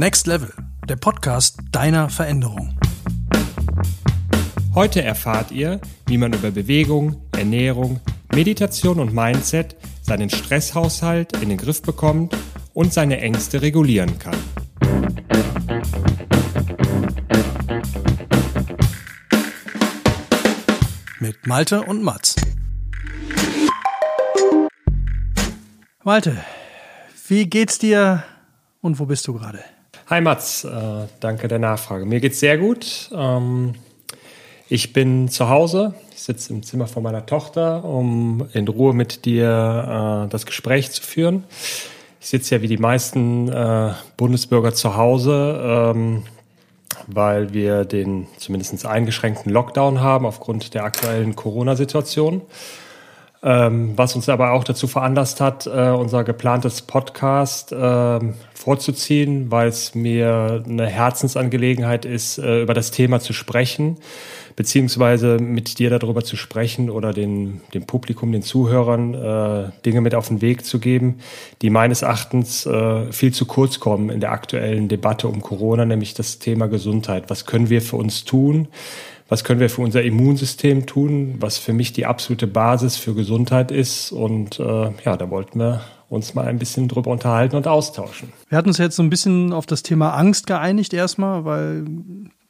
Next Level, der Podcast deiner Veränderung. Heute erfahrt ihr, wie man über Bewegung, Ernährung, Meditation und Mindset seinen Stresshaushalt in den Griff bekommt und seine Ängste regulieren kann. Mit Malte und Mats. Malte, wie geht's dir und wo bist du gerade? Hi Mats, äh, danke der Nachfrage. Mir geht's sehr gut. Ähm, ich bin zu Hause, ich sitze im Zimmer von meiner Tochter, um in Ruhe mit dir äh, das Gespräch zu führen. Ich sitze ja wie die meisten äh, Bundesbürger zu Hause, ähm, weil wir den zumindest eingeschränkten Lockdown haben aufgrund der aktuellen Corona-Situation. Ähm, was uns aber auch dazu veranlasst hat, äh, unser geplantes Podcast äh, vorzuziehen, weil es mir eine Herzensangelegenheit ist, äh, über das Thema zu sprechen, beziehungsweise mit dir darüber zu sprechen oder den, dem Publikum, den Zuhörern äh, Dinge mit auf den Weg zu geben, die meines Erachtens äh, viel zu kurz kommen in der aktuellen Debatte um Corona, nämlich das Thema Gesundheit. Was können wir für uns tun? Was können wir für unser Immunsystem tun, was für mich die absolute Basis für Gesundheit ist. Und äh, ja, da wollten wir uns mal ein bisschen drüber unterhalten und austauschen. Wir hatten uns jetzt so ein bisschen auf das Thema Angst geeinigt erstmal, weil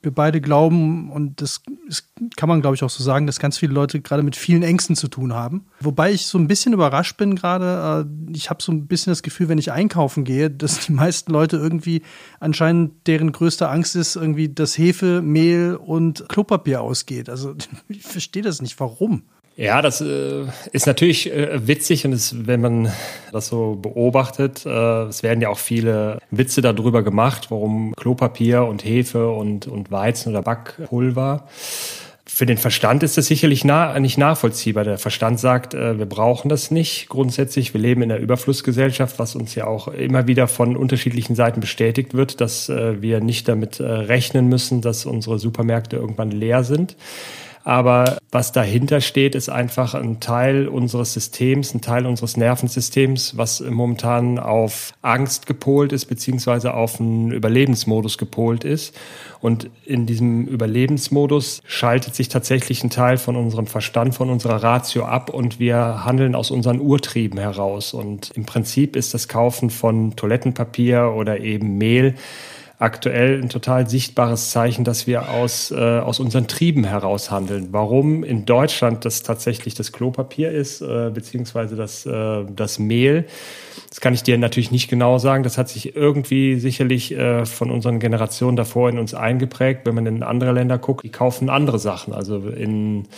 wir beide glauben, und das ist, kann man, glaube ich, auch so sagen, dass ganz viele Leute gerade mit vielen Ängsten zu tun haben. Wobei ich so ein bisschen überrascht bin gerade. Äh, ich habe so ein bisschen das Gefühl, wenn ich einkaufen gehe, dass die meisten Leute irgendwie anscheinend deren größte Angst ist, irgendwie, dass Hefe, Mehl und Klopapier ausgeht. Also ich verstehe das nicht. Warum? Ja, das äh, ist natürlich äh, witzig und es, wenn man das so beobachtet, äh, es werden ja auch viele Witze darüber gemacht, warum Klopapier und Hefe und, und Weizen oder Backpulver. Für den Verstand ist das sicherlich nah, nicht nachvollziehbar. Der Verstand sagt, äh, wir brauchen das nicht grundsätzlich. Wir leben in einer Überflussgesellschaft, was uns ja auch immer wieder von unterschiedlichen Seiten bestätigt wird, dass äh, wir nicht damit äh, rechnen müssen, dass unsere Supermärkte irgendwann leer sind. Aber was dahinter steht, ist einfach ein Teil unseres Systems, ein Teil unseres Nervensystems, was momentan auf Angst gepolt ist, beziehungsweise auf einen Überlebensmodus gepolt ist. Und in diesem Überlebensmodus schaltet sich tatsächlich ein Teil von unserem Verstand, von unserer Ratio ab und wir handeln aus unseren Urtrieben heraus. Und im Prinzip ist das Kaufen von Toilettenpapier oder eben Mehl aktuell ein total sichtbares Zeichen, dass wir aus, äh, aus unseren Trieben heraus handeln. Warum in Deutschland das tatsächlich das Klopapier ist, äh, beziehungsweise das, äh, das Mehl, das kann ich dir natürlich nicht genau sagen. Das hat sich irgendwie sicherlich äh, von unseren Generationen davor in uns eingeprägt. Wenn man in andere Länder guckt, die kaufen andere Sachen. Also in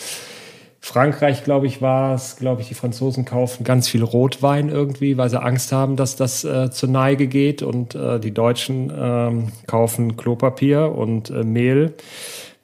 Frankreich, glaube ich, war es, glaube ich, die Franzosen kaufen ganz viel Rotwein irgendwie, weil sie Angst haben, dass das äh, zur Neige geht. Und äh, die Deutschen ähm, kaufen Klopapier und äh, Mehl.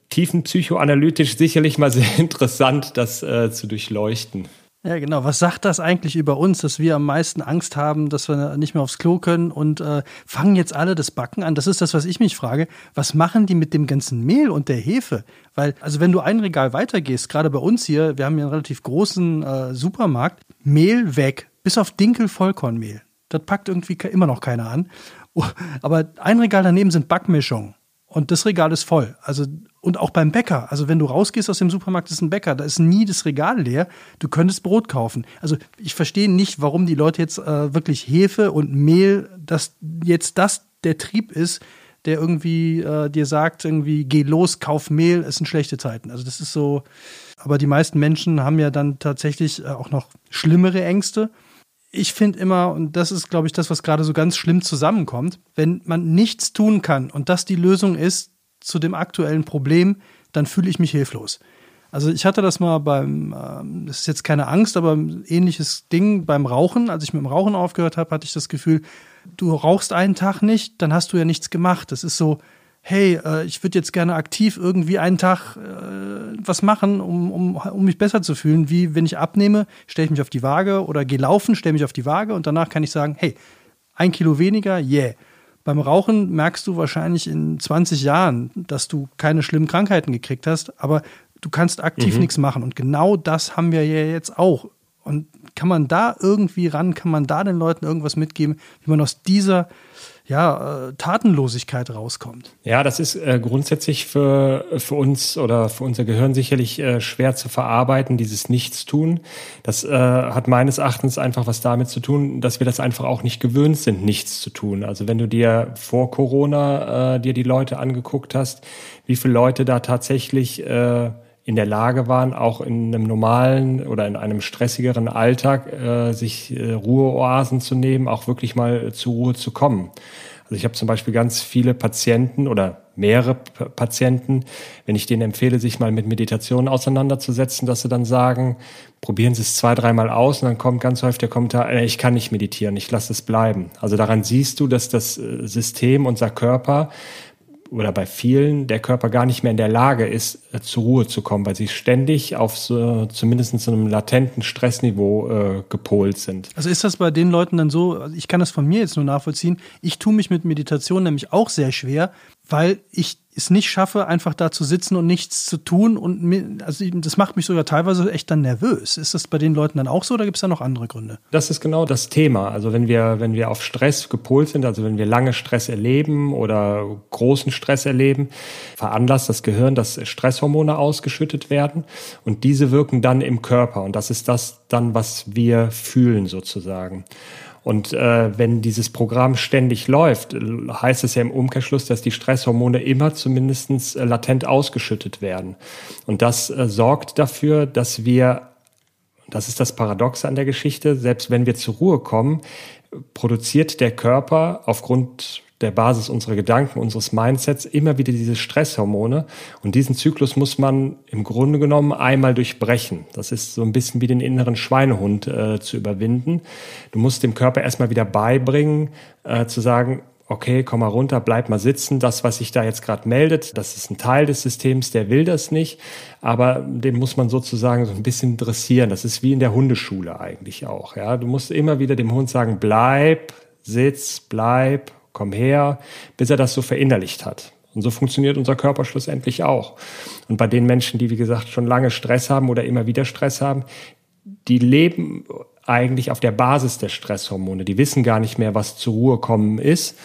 Tiefenpsychoanalytisch sicherlich mal sehr interessant, das äh, zu durchleuchten. Ja, genau. Was sagt das eigentlich über uns, dass wir am meisten Angst haben, dass wir nicht mehr aufs Klo können und äh, fangen jetzt alle das Backen an? Das ist das, was ich mich frage. Was machen die mit dem ganzen Mehl und der Hefe? Weil, also wenn du ein Regal weitergehst, gerade bei uns hier, wir haben hier einen relativ großen äh, Supermarkt, Mehl weg, bis auf Dinkel Vollkornmehl. Das packt irgendwie immer noch keiner an. Aber ein Regal daneben sind Backmischungen. Und das Regal ist voll. Also, und auch beim Bäcker. Also, wenn du rausgehst aus dem Supermarkt, ist ein Bäcker, da ist nie das Regal leer. Du könntest Brot kaufen. Also, ich verstehe nicht, warum die Leute jetzt äh, wirklich Hefe und Mehl, dass jetzt das der Trieb ist, der irgendwie äh, dir sagt, irgendwie, geh los, kauf Mehl, es sind schlechte Zeiten. Also, das ist so. Aber die meisten Menschen haben ja dann tatsächlich äh, auch noch schlimmere Ängste ich finde immer, und das ist, glaube ich, das, was gerade so ganz schlimm zusammenkommt, wenn man nichts tun kann und das die Lösung ist zu dem aktuellen Problem, dann fühle ich mich hilflos. Also ich hatte das mal beim, äh, das ist jetzt keine Angst, aber ähnliches Ding beim Rauchen. Als ich mit dem Rauchen aufgehört habe, hatte ich das Gefühl, du rauchst einen Tag nicht, dann hast du ja nichts gemacht. Das ist so, hey, äh, ich würde jetzt gerne aktiv irgendwie einen Tag äh, was machen, um, um, um mich besser zu fühlen, wie wenn ich abnehme, stelle ich mich auf die Waage oder gehe laufen, stelle mich auf die Waage und danach kann ich sagen, hey, ein Kilo weniger, yeah. Beim Rauchen merkst du wahrscheinlich in 20 Jahren, dass du keine schlimmen Krankheiten gekriegt hast, aber du kannst aktiv mhm. nichts machen. Und genau das haben wir ja jetzt auch. Und Kann man da irgendwie ran? Kann man da den Leuten irgendwas mitgeben, wie man aus dieser ja, äh, Tatenlosigkeit rauskommt. Ja, das ist äh, grundsätzlich für, für uns oder für unser Gehirn sicherlich äh, schwer zu verarbeiten, dieses Nichtstun. Das äh, hat meines Erachtens einfach was damit zu tun, dass wir das einfach auch nicht gewöhnt sind, nichts zu tun. Also wenn du dir vor Corona äh, dir die Leute angeguckt hast, wie viele Leute da tatsächlich äh, in der Lage waren, auch in einem normalen oder in einem stressigeren Alltag äh, sich äh, Ruheoasen zu nehmen, auch wirklich mal zur Ruhe zu kommen. Also ich habe zum Beispiel ganz viele Patienten oder mehrere Patienten, wenn ich denen empfehle, sich mal mit Meditation auseinanderzusetzen, dass sie dann sagen, probieren Sie es zwei, dreimal aus und dann kommt ganz häufig der Kommentar, äh, ich kann nicht meditieren, ich lasse es bleiben. Also daran siehst du, dass das äh, System, unser Körper oder bei vielen der Körper gar nicht mehr in der Lage ist, äh, zur Ruhe zu kommen, weil sie ständig auf so, zumindest zu einem latenten Stressniveau äh, gepolt sind. Also ist das bei den Leuten dann so, ich kann das von mir jetzt nur nachvollziehen, ich tue mich mit Meditation nämlich auch sehr schwer, weil ich es nicht schaffe, einfach da zu sitzen und nichts zu tun. Und mir, also das macht mich sogar teilweise echt dann nervös. Ist das bei den Leuten dann auch so oder gibt es da noch andere Gründe? Das ist genau das Thema. Also wenn wir, wenn wir auf Stress gepolt sind, also wenn wir lange Stress erleben oder großen Stress erleben, veranlasst das Gehirn, dass Stresshormone ausgeschüttet werden und diese wirken dann im Körper. Und das ist das dann, was wir fühlen sozusagen. Und äh, wenn dieses Programm ständig läuft, heißt es ja im Umkehrschluss, dass die Stresshormone immer zumindest äh, latent ausgeschüttet werden. Und das äh, sorgt dafür, dass wir, das ist das Paradoxe an der Geschichte, selbst wenn wir zur Ruhe kommen, produziert der Körper aufgrund der Basis unserer Gedanken, unseres Mindsets immer wieder diese Stresshormone. Und diesen Zyklus muss man im Grunde genommen einmal durchbrechen. Das ist so ein bisschen wie den inneren Schweinehund äh, zu überwinden. Du musst dem Körper erstmal wieder beibringen, äh, zu sagen, okay, komm mal runter, bleib mal sitzen. Das, was sich da jetzt gerade meldet, das ist ein Teil des Systems, der will das nicht. Aber den muss man sozusagen so ein bisschen dressieren. Das ist wie in der Hundeschule eigentlich auch. Ja, du musst immer wieder dem Hund sagen, bleib, sitz, bleib, komm her, bis er das so verinnerlicht hat. Und so funktioniert unser Körper schlussendlich auch. Und bei den Menschen, die, wie gesagt, schon lange Stress haben oder immer wieder Stress haben, die leben eigentlich auf der Basis der Stresshormone. Die wissen gar nicht mehr, was zur Ruhe kommen ist.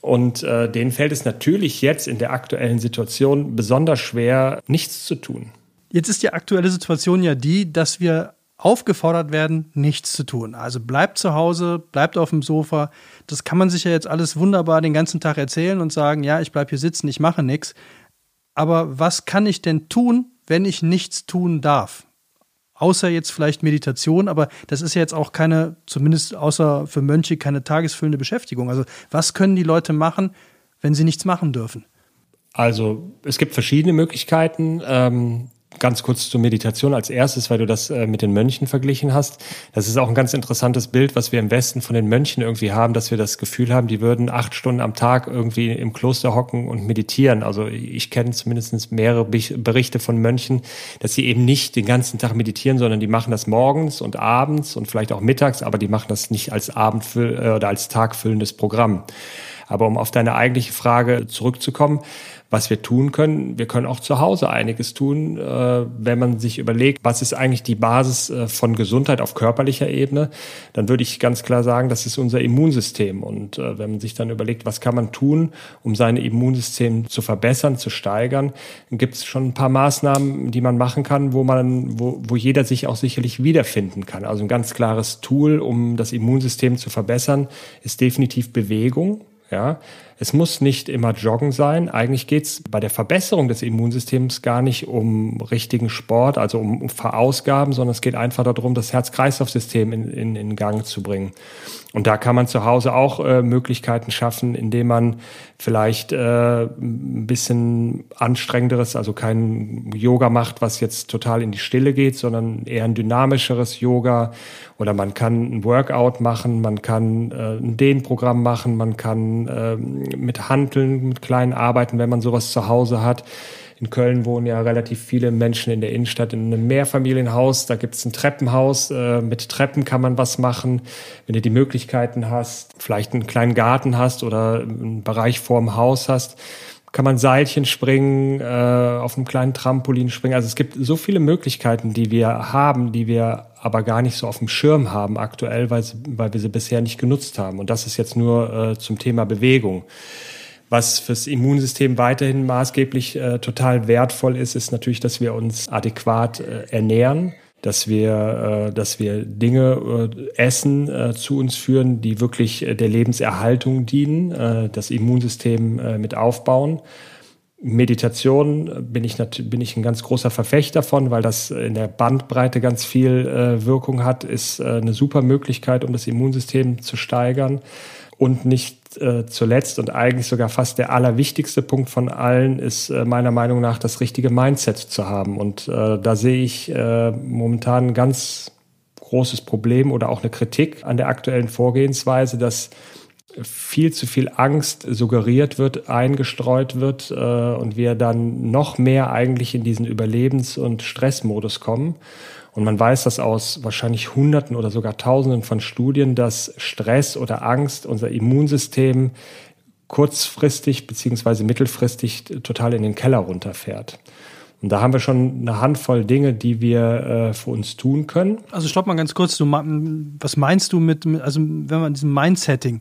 Und äh, denen fällt es natürlich jetzt in der aktuellen Situation besonders schwer, nichts zu tun. Jetzt ist die aktuelle Situation ja die, dass wir aufgefordert werden, nichts zu tun. Also bleibt zu Hause, bleibt auf dem Sofa. Das kann man sich ja jetzt alles wunderbar den ganzen Tag erzählen und sagen, ja, ich bleibe hier sitzen, ich mache nichts. Aber was kann ich denn tun, wenn ich nichts tun darf? Außer jetzt vielleicht Meditation, aber das ist ja jetzt auch keine, zumindest außer für Mönche, keine tagesfüllende Beschäftigung. Also was können die Leute machen, wenn sie nichts machen dürfen? Also es gibt verschiedene Möglichkeiten. Ähm, ganz kurz zur Meditation als erstes, weil du das äh, mit den Mönchen verglichen hast. Das ist auch ein ganz interessantes Bild, was wir im Westen von den Mönchen irgendwie haben, dass wir das Gefühl haben, die würden acht Stunden am Tag irgendwie im Kloster hocken und meditieren. Also ich kenne zumindest mehrere Berichte von Mönchen, dass sie eben nicht den ganzen Tag meditieren, sondern die machen das morgens und abends und vielleicht auch mittags, aber die machen das nicht als Abendfüll äh, oder als tagfüllendes Programm. Aber um auf deine eigentliche Frage zurückzukommen, was wir tun können. Wir können auch zu Hause einiges tun, äh, wenn man sich überlegt, was ist eigentlich die Basis äh, von Gesundheit auf körperlicher Ebene. Dann würde ich ganz klar sagen, das ist unser Immunsystem. Und äh, wenn man sich dann überlegt, was kann man tun, um sein Immunsystem zu verbessern, zu steigern, dann gibt es schon ein paar Maßnahmen, die man machen kann, wo man, wo, wo jeder sich auch sicherlich wiederfinden kann. Also ein ganz klares Tool, um das Immunsystem zu verbessern, ist definitiv Bewegung. Ja, es muss nicht immer Joggen sein. Eigentlich geht es bei der Verbesserung des Immunsystems gar nicht um richtigen Sport, also um, Verausgaben, sondern es geht einfach darum, das Herz-Kreislauf-System in, in, in Gang zu bringen. Und da kann man zu Hause auch äh, Möglichkeiten schaffen, indem man vielleicht äh, ein bisschen anstrengenderes, also kein Yoga macht, was jetzt total in die Stille geht, sondern eher ein dynamischeres Yoga. Oder man kann ein Workout machen, man kann äh, ein Dehnprogramm machen, man kann äh, mit Handeln, mit kleinen Arbeiten, wenn man sowas zu Hause hat. In Köln wohnen ja relativ viele Menschen in der Innenstadt in einem Mehrfamilienhaus. Da gibt es ein Treppenhaus. Äh, mit Treppen kann man was machen. Wenn du die Möglichkeiten hast, vielleicht einen kleinen Garten hast oder einen Bereich vorm Haus hast, kann man Seilchen springen, äh, auf einem kleinen Trampolin springen. Also es gibt so viele Möglichkeiten, die wir haben, die wir aber gar nicht so auf dem Schirm haben aktuell, weil, weil wir sie bisher nicht genutzt haben. Und das ist jetzt nur äh, zum Thema Bewegung. Was fürs Immunsystem weiterhin maßgeblich äh, total wertvoll ist, ist natürlich, dass wir uns adäquat äh, ernähren dass wir, äh, dass wir Dinge äh, essen, äh, zu uns führen, die wirklich der Lebenserhaltung dienen, das Immunsystem mit aufbauen. Meditation bin ich, bin ich ein ganz großer Verfechter von, weil das in der Bandbreite ganz viel Wirkung hat, ist eine super Möglichkeit, um das Immunsystem zu steigern. Und nicht äh, zuletzt und eigentlich sogar fast der allerwichtigste Punkt von allen ist äh, meiner Meinung nach das richtige Mindset zu haben. Und äh, da sehe ich äh, momentan ein ganz großes Problem oder auch eine Kritik an der aktuellen Vorgehensweise, dass viel zu viel Angst suggeriert wird, eingestreut wird äh, und wir dann noch mehr eigentlich in diesen Überlebens- und Stressmodus kommen. Und man weiß das aus wahrscheinlich Hunderten oder sogar Tausenden von Studien, dass Stress oder Angst unser Immunsystem kurzfristig beziehungsweise mittelfristig total in den Keller runterfährt. Und da haben wir schon eine Handvoll Dinge, die wir äh, für uns tun können. Also stopp mal ganz kurz. Du, was meinst du mit, also wenn man diesem Mindsetting,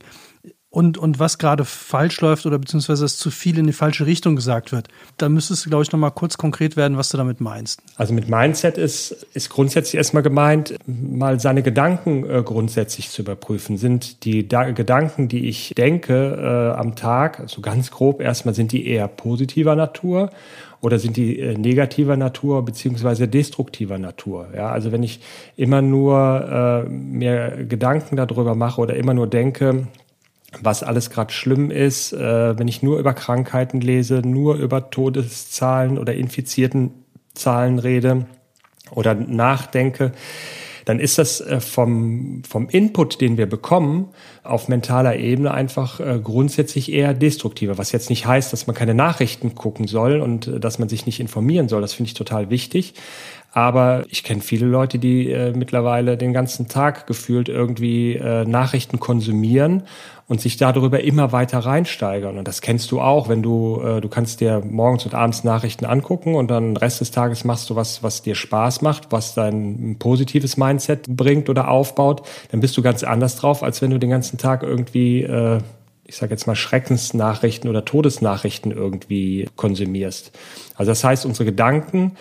und, und was gerade falsch läuft oder beziehungsweise es zu viel in die falsche Richtung gesagt wird. Da müsstest du, glaube ich, nochmal kurz konkret werden, was du damit meinst. Also mit Mindset ist, ist grundsätzlich erstmal gemeint, mal seine Gedanken äh, grundsätzlich zu überprüfen. Sind die da Gedanken, die ich denke äh, am Tag, also ganz grob erstmal, sind die eher positiver Natur oder sind die äh, negativer Natur beziehungsweise destruktiver Natur? Ja, also wenn ich immer nur äh, mir Gedanken darüber mache oder immer nur denke, was alles gerade schlimm ist, äh, wenn ich nur über Krankheiten lese, nur über Todeszahlen oder infizierten Zahlen rede oder nachdenke, dann ist das äh, vom, vom Input, den wir bekommen, auf mentaler Ebene einfach äh, grundsätzlich eher destruktiver. Was jetzt nicht heißt, dass man keine Nachrichten gucken soll und äh, dass man sich nicht informieren soll. Das finde ich total wichtig. Aber ich kenne viele Leute, die äh, mittlerweile den ganzen Tag gefühlt irgendwie äh, Nachrichten konsumieren und sich darüber immer weiter reinsteigern. Und das kennst du auch, wenn du, äh, du kannst dir morgens und abends Nachrichten angucken und dann den Rest des Tages machst du was, was dir Spaß macht, was dein positives Mindset bringt oder aufbaut, dann bist du ganz anders drauf, als wenn du den ganzen Tag irgendwie äh, ich sage jetzt mal, Schreckensnachrichten oder Todesnachrichten irgendwie konsumierst. Also das heißt, unsere Gedanken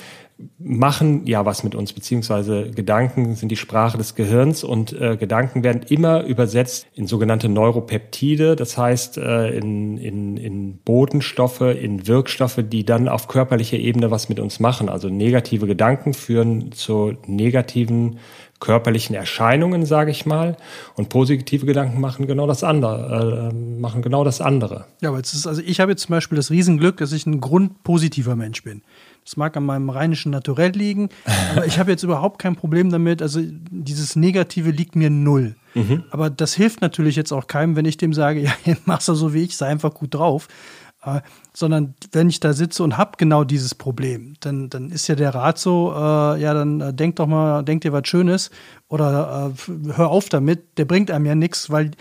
machen ja was mit uns, beziehungsweise Gedanken sind die Sprache des Gehirns und äh, Gedanken werden immer übersetzt in sogenannte Neuropeptide, das heißt äh, in, in, in Botenstoffe, in Wirkstoffe, die dann auf körperlicher Ebene was mit uns machen. Also negative Gedanken führen zu negativen körperlichen Erscheinungen, sage ich mal, und positive Gedanken machen genau das andere, äh, machen genau das andere. Ja, aber jetzt ist also ich habe jetzt zum Beispiel das Riesenglück, dass ich ein grundpositiver Mensch bin. Das mag an meinem rheinischen Naturell liegen, aber ich habe jetzt überhaupt kein Problem damit. Also dieses Negative liegt mir null. Mhm. Aber das hilft natürlich jetzt auch keinem, wenn ich dem sage, ja, machst du so wie ich, sei einfach gut drauf. Äh, sondern wenn ich da sitze und habe genau dieses Problem, dann, dann ist ja der Rat so, äh, ja, dann äh, denk doch mal, denk dir was Schönes oder äh, hör auf damit, der bringt einem ja nichts, weil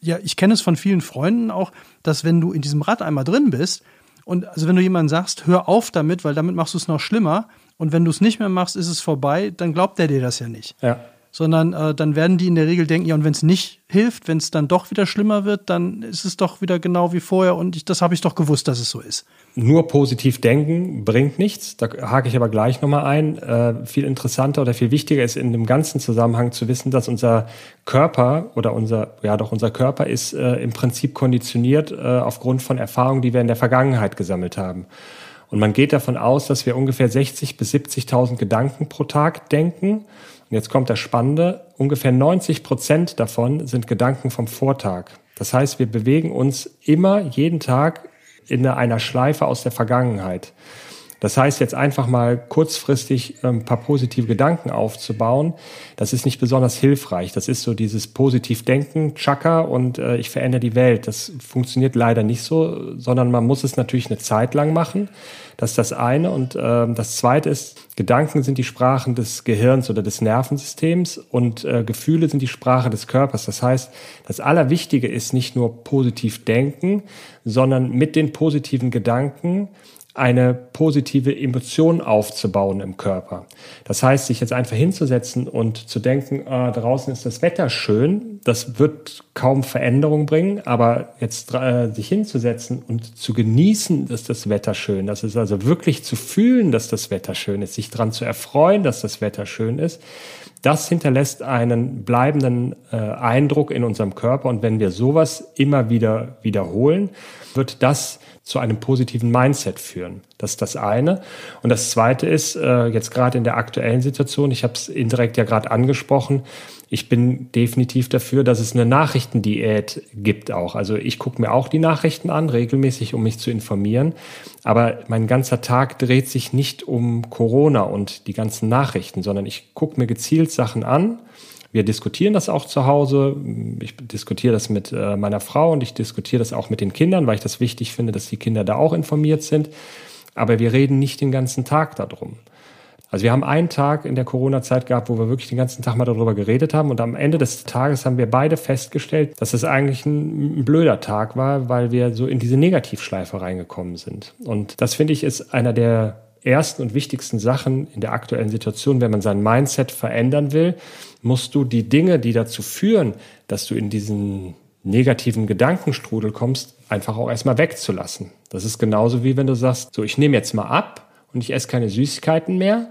ja, ich kenne es von vielen Freunden auch, dass wenn du in diesem Rad einmal drin bist, und also wenn du jemandem sagst, hör auf damit, weil damit machst du es noch schlimmer. Und wenn du es nicht mehr machst, ist es vorbei, dann glaubt er dir das ja nicht. Ja sondern äh, dann werden die in der Regel denken, ja, und wenn es nicht hilft, wenn es dann doch wieder schlimmer wird, dann ist es doch wieder genau wie vorher und ich, das habe ich doch gewusst, dass es so ist. Nur positiv denken bringt nichts. Da hake ich aber gleich nochmal ein. Äh, viel interessanter oder viel wichtiger ist in dem ganzen Zusammenhang zu wissen, dass unser Körper oder unser, ja doch unser Körper ist äh, im Prinzip konditioniert äh, aufgrund von Erfahrungen, die wir in der Vergangenheit gesammelt haben. Und man geht davon aus, dass wir ungefähr 60 bis 70.000 Gedanken pro Tag denken. Und jetzt kommt das Spannende, ungefähr 90 Prozent davon sind Gedanken vom Vortag. Das heißt, wir bewegen uns immer jeden Tag in einer Schleife aus der Vergangenheit. Das heißt, jetzt einfach mal kurzfristig ein paar positive Gedanken aufzubauen, das ist nicht besonders hilfreich. Das ist so dieses Positivdenken, Chaka und äh, ich verändere die Welt. Das funktioniert leider nicht so, sondern man muss es natürlich eine Zeit lang machen. Das ist das eine. Und äh, das zweite ist, Gedanken sind die Sprachen des Gehirns oder des Nervensystems und äh, Gefühle sind die Sprache des Körpers. Das heißt, das Allerwichtige ist nicht nur positiv denken, sondern mit den positiven Gedanken eine positive Emotion aufzubauen im Körper. Das heißt, sich jetzt einfach hinzusetzen und zu denken, ah, draußen ist das Wetter schön, das wird kaum Veränderung bringen, aber jetzt äh, sich hinzusetzen und zu genießen, dass das Wetter schön, das ist also wirklich zu fühlen, dass das Wetter schön ist, sich daran zu erfreuen, dass das Wetter schön ist, das hinterlässt einen bleibenden äh, Eindruck in unserem Körper und wenn wir sowas immer wieder wiederholen, wird das zu einem positiven Mindset führen. Das ist das eine. Und das zweite ist, äh, jetzt gerade in der aktuellen Situation, ich habe es indirekt ja gerade angesprochen, ich bin definitiv dafür, dass es eine Nachrichtendiät gibt auch. Also ich gucke mir auch die Nachrichten an, regelmäßig, um mich zu informieren. Aber mein ganzer Tag dreht sich nicht um Corona und die ganzen Nachrichten, sondern ich gucke mir gezielt Sachen an wir diskutieren das auch zu Hause. Ich diskutiere das mit äh, meiner Frau und ich diskutiere das auch mit den Kindern, weil ich das wichtig finde, dass die Kinder da auch informiert sind. Aber wir reden nicht den ganzen Tag darum. Also wir haben einen Tag in der Corona-Zeit gehabt, wo wir wirklich den ganzen Tag mal darüber geredet haben. Und am Ende des Tages haben wir beide festgestellt, dass es eigentlich ein, blöder Tag war, weil wir so in diese Negativschleife reingekommen sind. Und das finde ich ist einer der ersten und wichtigsten Sachen in der aktuellen Situation, wenn man sein Mindset verändern will, musst du die Dinge, die dazu führen, dass du in diesen negativen Gedankenstrudel kommst, einfach auch erstmal wegzulassen. Das ist genauso wie wenn du sagst, so ich nehme jetzt mal ab und ich esse keine Süßigkeiten mehr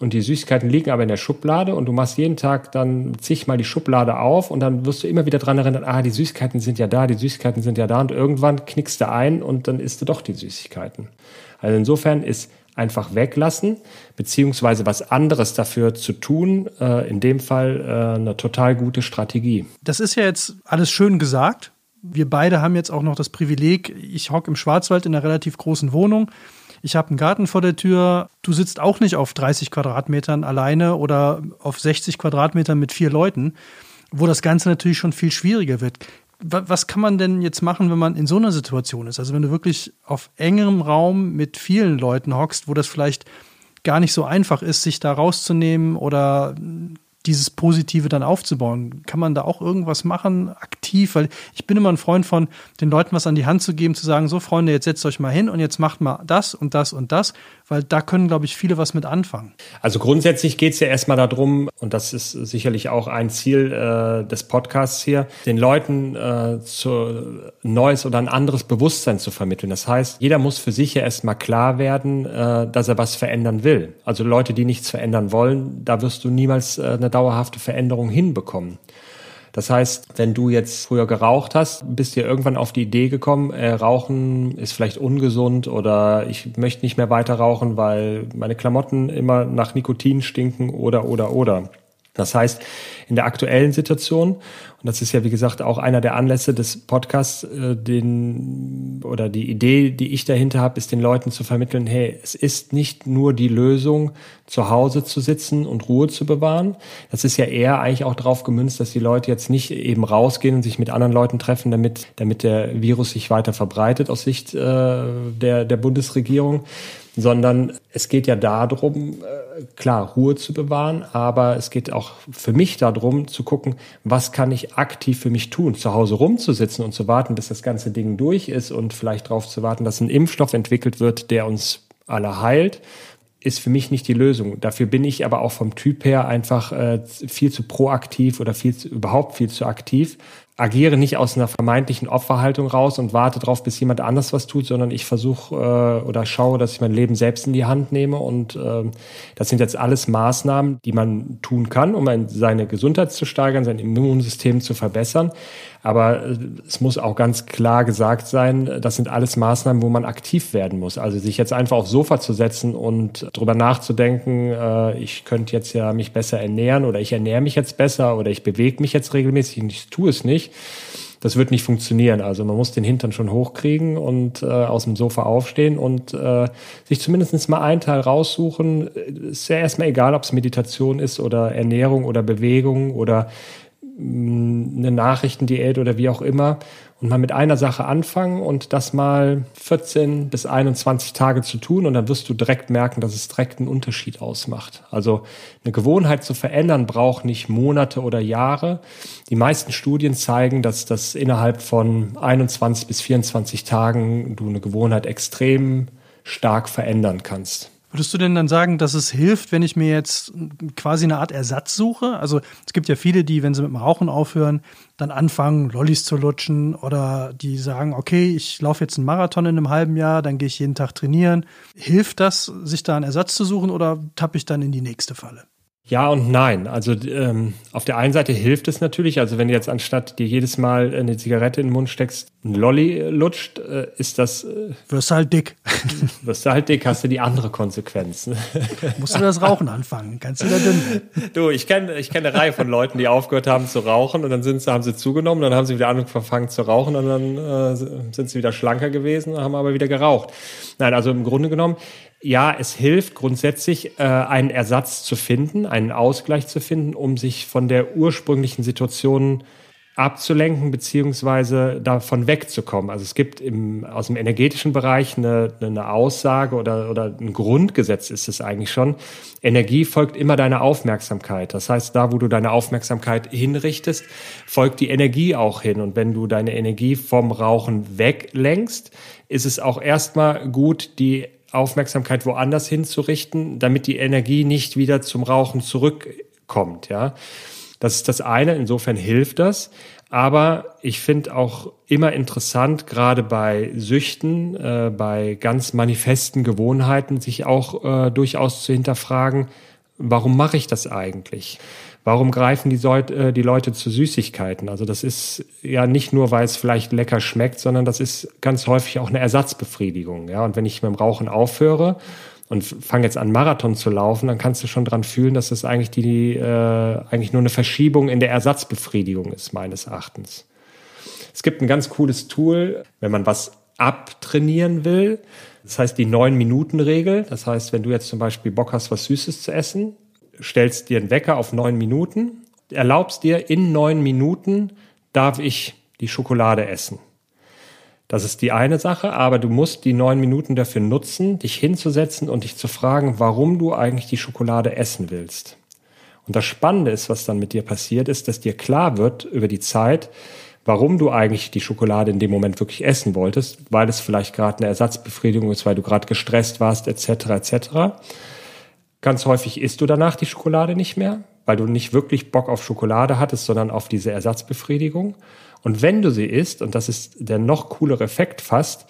und die Süßigkeiten liegen aber in der Schublade und du machst jeden Tag dann zigmal die Schublade auf und dann wirst du immer wieder dran erinnern, ah, die Süßigkeiten sind ja da, die Süßigkeiten sind ja da und irgendwann knickst du ein und dann isst du doch die Süßigkeiten. Also insofern ist einfach weglassen, beziehungsweise was anderes dafür zu tun, äh, in dem Fall äh, eine total gute Strategie. Das ist ja jetzt alles schön gesagt. Wir beide haben jetzt auch noch das Privileg, ich hocke im Schwarzwald in einer relativ großen Wohnung. Ich habe einen Garten vor der Tür. Du sitzt auch nicht auf 30 Quadratmetern alleine oder auf 60 Quadratmetern mit vier Leuten, wo das Ganze natürlich schon viel schwieriger wird was kann man denn jetzt machen, wenn man in so einer Situation ist? Also wenn du wirklich auf engerem Raum mit vielen Leuten hockst, wo das vielleicht gar nicht so einfach ist, sich da rauszunehmen oder dieses Positive dann aufzubauen. Kann man da auch irgendwas machen, aktiv? Weil ich bin immer ein Freund von, den Leuten was an die Hand zu geben, zu sagen, so Freunde, jetzt setzt euch mal hin und jetzt macht mal das und das und das, weil da können, glaube ich, viele was mit anfangen. Also grundsätzlich geht es ja erstmal darum, und das ist sicherlich auch ein Ziel äh, des Podcasts hier, den Leuten äh, zu neues oder ein anderes Bewusstsein zu vermitteln. Das heißt, jeder muss für sich ja erstmal klar werden, äh, dass er was verändern will. Also Leute, die nichts verändern wollen, da wirst du niemals äh, eine dauerhafte Veränderung hinbekommen. Das heißt, wenn du jetzt früher geraucht hast, bist dir irgendwann auf die Idee gekommen, äh, Rauchen ist vielleicht ungesund oder ich möchte nicht mehr weiter rauchen, weil meine Klamotten immer nach Nikotin stinken oder oder oder. Das heißt, in der aktuellen Situation, und das ist ja wie gesagt auch einer der Anlässe des Podcasts, äh, den oder die Idee, die ich dahinter habe, ist den Leuten zu vermitteln, hey, es ist nicht nur die Lösung, zu Hause zu sitzen und Ruhe zu bewahren. Das ist ja eher eigentlich auch darauf gemünzt, dass die Leute jetzt nicht eben rausgehen und sich mit anderen Leuten treffen, damit, damit der Virus sich weiter verbreitet aus Sicht äh, der, der Bundesregierung, sondern es geht ja darum, äh, klar, Ruhe zu bewahren, aber es geht auch für mich darum zu gucken, was kann ich aktiv für mich tun, zu Hause rumzusitzen und zu warten, bis das ganze Ding durch ist und vielleicht darauf zu warten, dass ein Impfstoff entwickelt wird, der uns alle heilt, ist für mich nicht die Lösung. Dafür bin ich aber auch vom Typ her einfach äh, viel zu proaktiv oder viel zu, überhaupt viel zu aktiv agiere nicht aus einer vermeintlichen Opferhaltung raus und warte darauf, bis jemand anders was tut, sondern ich versuche äh, oder schaue, dass ich mein Leben selbst in die Hand nehme. Und äh, das sind jetzt alles Maßnahmen, die man tun kann, um seine Gesundheit zu steigern, sein Immunsystem zu verbessern. Aber äh, es muss auch ganz klar gesagt sein, das sind alles Maßnahmen, wo man aktiv werden muss. Also sich jetzt einfach aufs Sofa zu setzen und darüber nachzudenken, äh, ich könnte jetzt ja mich besser ernähren oder ich ernähre mich jetzt besser oder ich bewege mich jetzt regelmäßig und ich tue es nicht Das wird nicht funktionieren. Also man muss den Hintern schon hochkriegen und äh, aus dem Sofa aufstehen und äh, sich zumindest mal einen Teil raussuchen. Ist ja erstmal egal, ob es Meditation ist oder Ernährung oder Bewegung oder eine Nachrichtendiät oder wie auch immer und mal mit einer Sache anfangen und das mal 14 bis 21 Tage zu tun und dann wirst du direkt merken, dass es direkt einen Unterschied ausmacht. Also eine Gewohnheit zu verändern braucht nicht Monate oder Jahre. Die meisten Studien zeigen, dass das innerhalb von 21 bis 24 Tagen du eine Gewohnheit extrem stark verändern kannst. Würdest du denn dann sagen, dass es hilft, wenn ich mir jetzt quasi eine Art Ersatz suche? Also es gibt ja viele, die, wenn sie mit dem Rauchen aufhören, dann anfangen, Lollis zu lutschen oder die sagen, okay, ich laufe jetzt einen Marathon in einem halben Jahr, dann gehe ich jeden Tag trainieren. Hilft das, sich da einen Ersatz zu suchen oder tappe ich dann in die nächste Falle? Ja und nein. Also ähm, auf der einen Seite hilft es natürlich. Also wenn du jetzt anstatt dir jedes Mal eine Zigarette in den Mund steckst, ein Lolli lutscht, äh, ist das. Äh, wirst du halt dick. wirst du halt dick, hast du die andere Konsequenz. Musst du das Rauchen anfangen, kannst du da dünn. Du, ich kenne ich kenn eine Reihe von Leuten, die aufgehört haben zu rauchen und dann sind sie, haben sie zugenommen, dann haben sie wieder angefangen zu rauchen und dann äh, sind sie wieder schlanker gewesen und haben aber wieder geraucht. Nein, also im Grunde genommen ja, es hilft grundsätzlich, äh, einen Ersatz zu finden, einen Ausgleich zu finden, um sich von der ursprünglichen Situation abzulenken beziehungsweise davon wegzukommen. Also es gibt im, aus dem energetischen Bereich eine, eine Aussage oder, oder ein Grundgesetz ist es eigentlich schon. Energie folgt immer deiner Aufmerksamkeit. Das heißt, da, wo du deine Aufmerksamkeit hinrichtest, folgt die Energie auch hin. Und wenn du deine Energie vom Rauchen weglenkst, ist es auch erstmal gut, die Aufmerksamkeit woanders hinzurichten, damit die Energie nicht wieder zum Rauchen zurückkommt, ja. Das ist das eine, insofern hilft das. Aber ich finde auch immer interessant, gerade bei Süchten, äh, bei ganz manifesten Gewohnheiten, sich auch äh, durchaus zu hinterfragen, warum mache ich das eigentlich? Warum greifen die, äh, die, Leute zu Süßigkeiten? Also das ist ja nicht nur, weil es vielleicht lecker schmeckt, sondern das ist ganz häufig auch eine Ersatzbefriedigung. Ja, und wenn ich mit dem Rauchen aufhöre und fange jetzt an Marathon zu laufen, dann kannst du schon dran fühlen, dass das eigentlich die äh, eigentlich nur eine Verschiebung in der Ersatzbefriedigung ist meines Erachtens. Es gibt ein ganz cooles Tool, wenn man was abtrainieren will. Das heißt die neun Minuten Regel. Das heißt, wenn du jetzt zum Beispiel Bock hast, was Süßes zu essen, stellst dir einen Wecker auf neun Minuten, erlaubst dir in neun Minuten darf ich die Schokolade essen. Das ist die eine Sache, aber du musst die neun Minuten dafür nutzen, dich hinzusetzen und dich zu fragen, warum du eigentlich die Schokolade essen willst. Und das Spannende ist, was dann mit dir passiert, ist, dass dir klar wird über die Zeit, warum du eigentlich die Schokolade in dem Moment wirklich essen wolltest, weil es vielleicht gerade eine Ersatzbefriedigung ist, weil du gerade gestresst warst, etc. etc. Ganz häufig isst du danach die Schokolade nicht mehr, weil du nicht wirklich Bock auf Schokolade hattest, sondern auf diese Ersatzbefriedigung. Und wenn du sie isst, und das ist der noch coolere Effekt fast,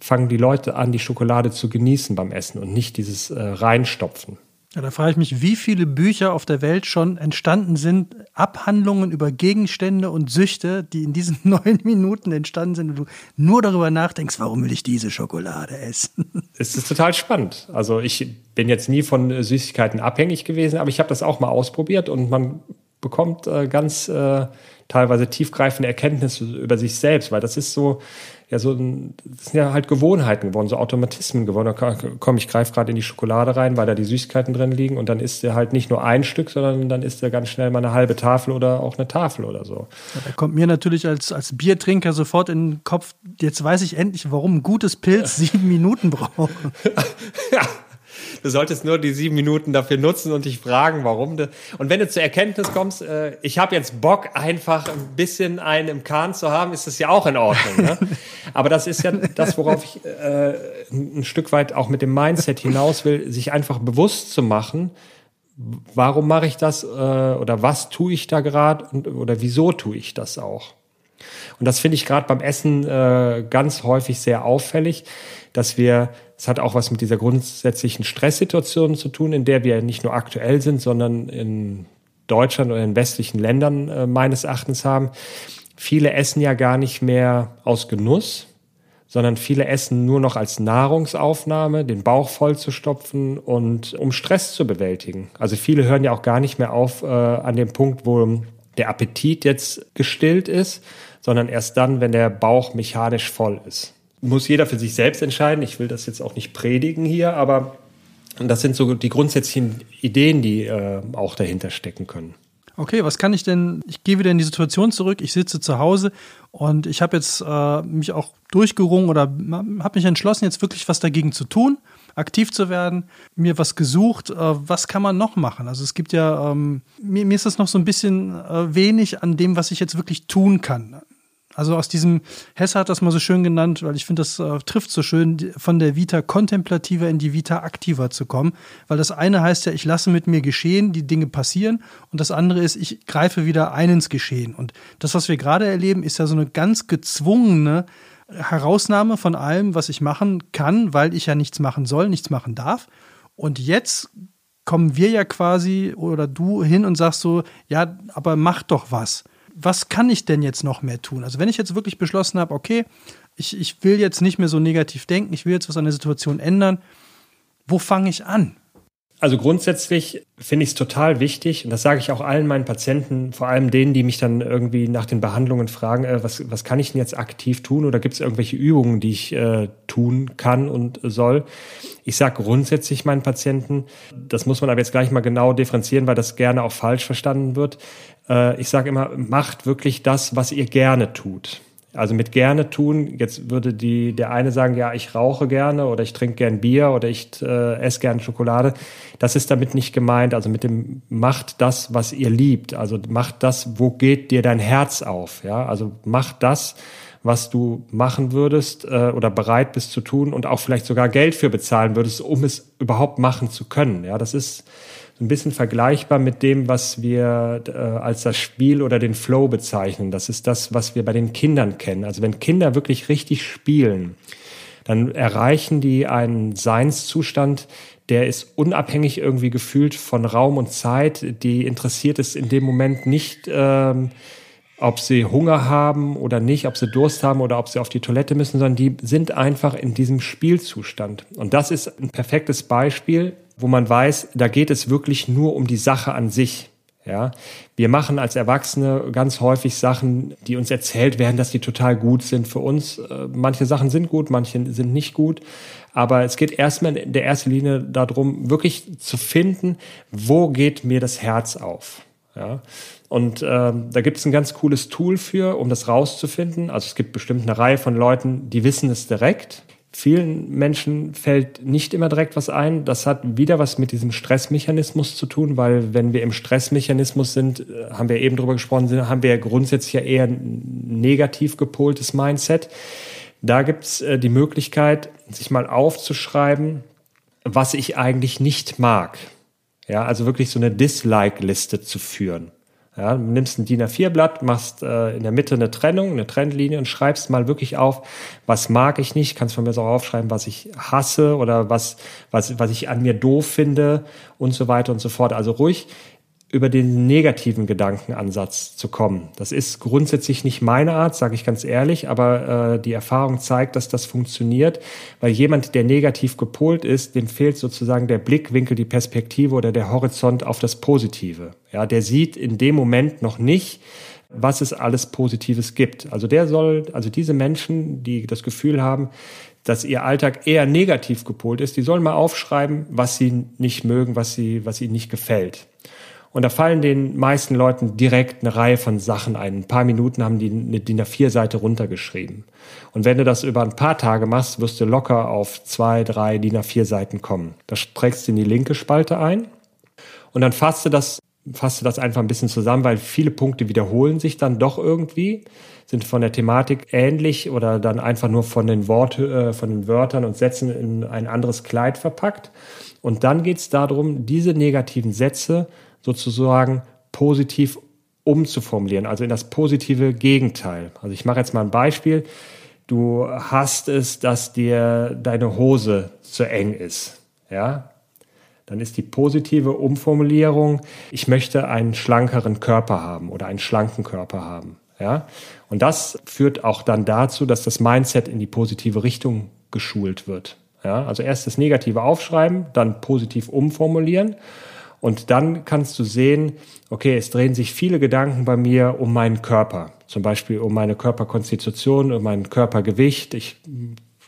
fangen die Leute an, die Schokolade zu genießen beim Essen und nicht dieses äh, Reinstopfen. Ja, da frage ich mich, wie viele Bücher auf der Welt schon entstanden sind, Abhandlungen über Gegenstände und Süchte, die in diesen neun Minuten entstanden sind und du nur darüber nachdenkst, warum will ich diese Schokolade essen? Es ist total spannend. Also ich bin jetzt nie von Süßigkeiten abhängig gewesen, aber ich habe das auch mal ausprobiert und man bekommt äh, ganz äh, teilweise tiefgreifende Erkenntnisse über sich selbst, weil das ist so, ja, so ein, das sind ja halt Gewohnheiten geworden, so Automatismen geworden. Komm, ich greife gerade in die Schokolade rein, weil da die Süßigkeiten drin liegen und dann isst er halt nicht nur ein Stück, sondern dann isst er ganz schnell mal eine halbe Tafel oder auch eine Tafel oder so. Ja, da kommt mir natürlich als, als Biertrinker sofort in den Kopf, jetzt weiß ich endlich, warum ein gutes Pilz sieben Minuten braucht. ja, Du solltest nur die sieben Minuten dafür nutzen und dich fragen, warum du. Und wenn du zur Erkenntnis kommst, äh, ich habe jetzt Bock, einfach ein bisschen einen im Kahn zu haben, ist das ja auch in Ordnung. Ne? Aber das ist ja das, worauf ich äh, ein Stück weit auch mit dem Mindset hinaus will, sich einfach bewusst zu machen, warum mache ich das äh, oder was tue ich da gerade oder wieso tue ich das auch. Und das finde ich gerade beim Essen äh, ganz häufig sehr auffällig, dass wir es hat auch was mit dieser grundsätzlichen Stresssituation zu tun, in der wir nicht nur aktuell sind, sondern in Deutschland oder in westlichen Ländern äh, meines Erachtens haben. Viele essen ja gar nicht mehr aus Genuss, sondern viele essen nur noch als Nahrungsaufnahme, den Bauch voll zu stopfen und um Stress zu bewältigen. Also viele hören ja auch gar nicht mehr auf äh, an dem Punkt, wo der Appetit jetzt gestillt ist, sondern erst dann, wenn der Bauch mechanisch voll ist. Muss jeder für sich selbst entscheiden. Ich will das jetzt auch nicht predigen hier, aber das sind so die grundsätzlichen Ideen, die äh, auch dahinter stecken können. Okay, was kann ich denn? Ich gehe wieder in die Situation zurück. Ich sitze zu Hause und ich habe jetzt äh, mich auch durchgerungen oder habe mich entschlossen, jetzt wirklich was dagegen zu tun, aktiv zu werden, mir was gesucht. Äh, was kann man noch machen? Also es gibt ja, ähm, mir, mir, ist das noch so ein bisschen äh, wenig an dem, was ich jetzt wirklich tun kann. Also aus diesem, Hesse hat das mal so schön genannt, weil ich finde, das äh, trifft so schön, von der Vita kontemplativer in die Vita aktiver zu kommen. Weil das eine heißt ja, ich lasse mit mir geschehen, die Dinge passieren. Und das andere ist, ich greife wieder ein ins Geschehen. Und das, was wir gerade erleben, ist ja so eine ganz gezwungene Herausnahme von allem, was ich machen kann, weil ich ja nichts machen soll, nichts machen darf. Und jetzt kommen wir ja quasi oder du hin und sagst so, ja, aber mach doch was was kann ich denn jetzt noch mehr tun? Also wenn ich jetzt wirklich beschlossen habe, okay, ich, ich will jetzt nicht mehr so negativ denken, ich will jetzt was an der Situation ändern, wo fange ich an? Also grundsätzlich finde ich es total wichtig, und das sage ich auch allen meinen Patienten, vor allem denen, die mich dann irgendwie nach den Behandlungen fragen, äh, was, was kann ich denn jetzt aktiv tun oder gibt es irgendwelche Übungen, die ich äh, tun kann und soll. Ich sage grundsätzlich meinen Patienten, das muss man aber jetzt gleich mal genau differenzieren, weil das gerne auch falsch verstanden wird. Äh, ich sage immer, macht wirklich das, was ihr gerne tut. Also mit gerne tun, jetzt würde die, der eine sagen, ja, ich rauche gerne oder ich trinke gern Bier oder ich äh, esse gern Schokolade. Das ist damit nicht gemeint. Also mit dem macht das, was ihr liebt. Also macht das, wo geht dir dein Herz auf? Ja, also macht das, was du machen würdest äh, oder bereit bist zu tun und auch vielleicht sogar Geld für bezahlen würdest, um es überhaupt machen zu können. Ja, das ist ein bisschen vergleichbar mit dem, was wir äh, als das Spiel oder den Flow bezeichnen. Das ist das, was wir bei den Kindern kennen. Also wenn Kinder wirklich richtig spielen, dann erreichen die einen Seinszustand, der ist unabhängig irgendwie gefühlt von Raum und Zeit. Die interessiert es in dem Moment nicht, ähm, ob sie Hunger haben oder nicht, ob sie Durst haben oder ob sie auf die Toilette müssen, sondern die sind einfach in diesem Spielzustand. Und das ist ein perfektes Beispiel wo man weiß, da geht es wirklich nur um die Sache an sich. Ja, wir machen als Erwachsene ganz häufig Sachen, die uns erzählt werden, dass die total gut sind für uns. Äh, manche Sachen sind gut, manche sind nicht gut. Aber es geht erstmal in der ersten Linie darum, wirklich zu finden, wo geht mir das Herz auf. Ja, und ähm, da gibt es ein ganz cooles Tool für, um das rauszufinden. Also es gibt bestimmt eine Reihe von Leuten, die wissen es direkt. Vielen Menschen fällt nicht immer direkt was ein. Das hat wieder was mit diesem Stressmechanismus zu tun, weil wenn wir im Stressmechanismus sind, äh, haben wir eben drüber gesprochen, haben wir ja grundsätzlich ja eher ein negativ gepoltes Mindset. Da gibt's äh, die Möglichkeit, sich mal aufzuschreiben, was ich eigentlich nicht mag. Ja, also wirklich so eine Dislike-Liste zu führen. Ja, du nimmst ein DIN A4-Blatt, machst äh, in der Mitte eine Trennung, eine Trennlinie und schreibst mal wirklich auf, was mag ich nicht, kannst von mir auch aufschreiben, was ich hasse oder was, was, was ich an mir doof finde und so weiter und so fort. Also ruhig über den negativen Gedankenansatz zu kommen. Das ist grundsätzlich nicht meine Art, sage ich ganz ehrlich, aber äh, die Erfahrung zeigt, dass das funktioniert, weil jemand, der negativ gepolt ist, dem fehlt sozusagen der Blickwinkel, die Perspektive oder der Horizont auf das Positive. Ja, der sieht in dem Moment noch nicht, was es alles Positives gibt. Also der soll, also diese Menschen, die das Gefühl haben, dass ihr Alltag eher negativ gepolt ist, die sollen mal aufschreiben, was sie nicht mögen, was sie, was ihnen nicht gefällt. Und da fallen den meisten Leuten direkt eine Reihe von Sachen ein. ein paar Minuten haben die eine DIN A4-Seite runtergeschrieben. Und wenn du das über ein paar Tage machst, wirst du locker auf zwei, drei DIN A4-Seiten kommen. Das trägst du in die linke Spalte ein. Und dann fasst du das, fasst du das einfach ein bisschen zusammen, weil viele Punkte wiederholen sich dann doch irgendwie, sind von der Thematik ähnlich oder dann einfach nur von den, Wort, äh, von den Wörtern und Sätzen in ein anderes Kleid verpackt. Und dann geht es darum, diese negativen Sätze sozusagen positiv umzuformulieren, also in das positive Gegenteil. Also ich mache jetzt mal ein Beispiel. Du hast es, dass dir deine Hose zu eng ist. Ja, dann ist die positive Umformulierung, ich möchte einen schlankeren Körper haben oder einen schlanken Körper haben. Ja, und das führt auch dann dazu, dass das Mindset in die positive Richtung geschult wird. Ja, also erst das Negative aufschreiben, dann positiv umformulieren Und dann kannst du sehen, okay, es drehen sich viele Gedanken bei mir um meinen Körper. Zum Beispiel um meine Körperkonstitution, um mein Körpergewicht. Ich